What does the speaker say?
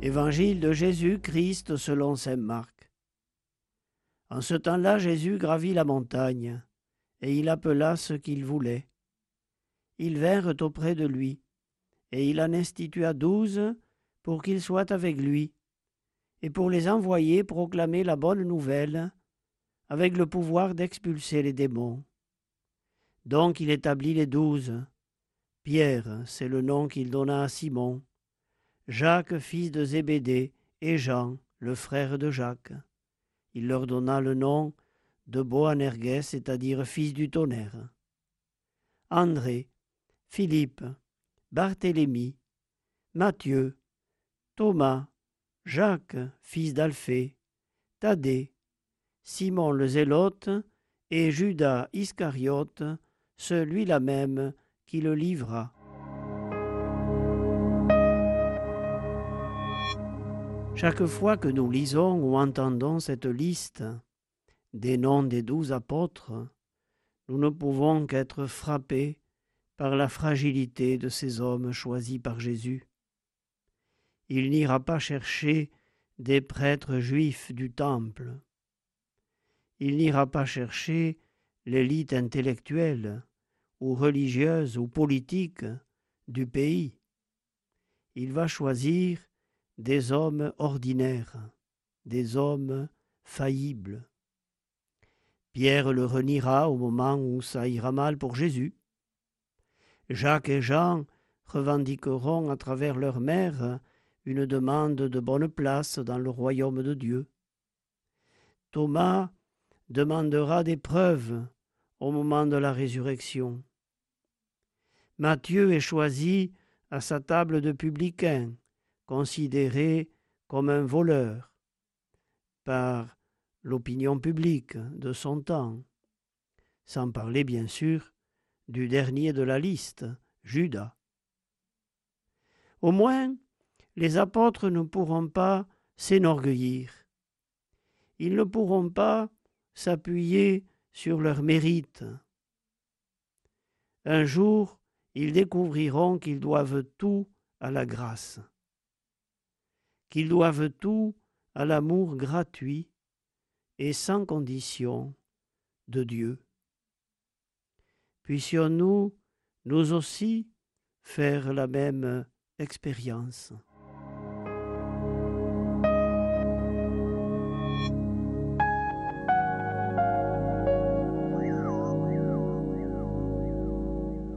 Évangile de Jésus-Christ selon saint Marc. En ce temps-là, Jésus gravit la montagne, et il appela ceux qu'il voulait. Ils vinrent auprès de lui, et il en institua douze pour qu'ils soient avec lui, et pour les envoyer proclamer la bonne nouvelle, avec le pouvoir d'expulser les démons. Donc il établit les douze. Pierre, c'est le nom qu'il donna à Simon, Jacques, fils de Zébédée, et Jean, le frère de Jacques. Il leur donna le nom de Boanerges, c'est-à-dire fils du tonnerre. André, Philippe, Barthélemy, Matthieu, Thomas, Jacques, fils d'Alphée, Thaddée, Simon le Zélote et Judas Iscariote, celui-là même qui le livra. Chaque fois que nous lisons ou entendons cette liste des noms des douze apôtres, nous ne pouvons qu'être frappés par la fragilité de ces hommes choisis par Jésus. Il n'ira pas chercher des prêtres juifs du temple. Il n'ira pas chercher l'élite intellectuelle ou religieuse ou politique du pays. Il va choisir des hommes ordinaires, des hommes faillibles. Pierre le reniera au moment où ça ira mal pour Jésus. Jacques et Jean revendiqueront à travers leur mère une demande de bonne place dans le royaume de Dieu. Thomas demandera des preuves au moment de la résurrection. Matthieu est choisi à sa table de publicain considéré comme un voleur par l'opinion publique de son temps, sans parler bien sûr du dernier de la liste, Judas. Au moins, les apôtres ne pourront pas s'énorgueillir. Ils ne pourront pas s'appuyer sur leur mérite. Un jour, ils découvriront qu'ils doivent tout à la grâce qu'ils doivent tout à l'amour gratuit et sans condition de Dieu. Puissions-nous, nous aussi, faire la même expérience.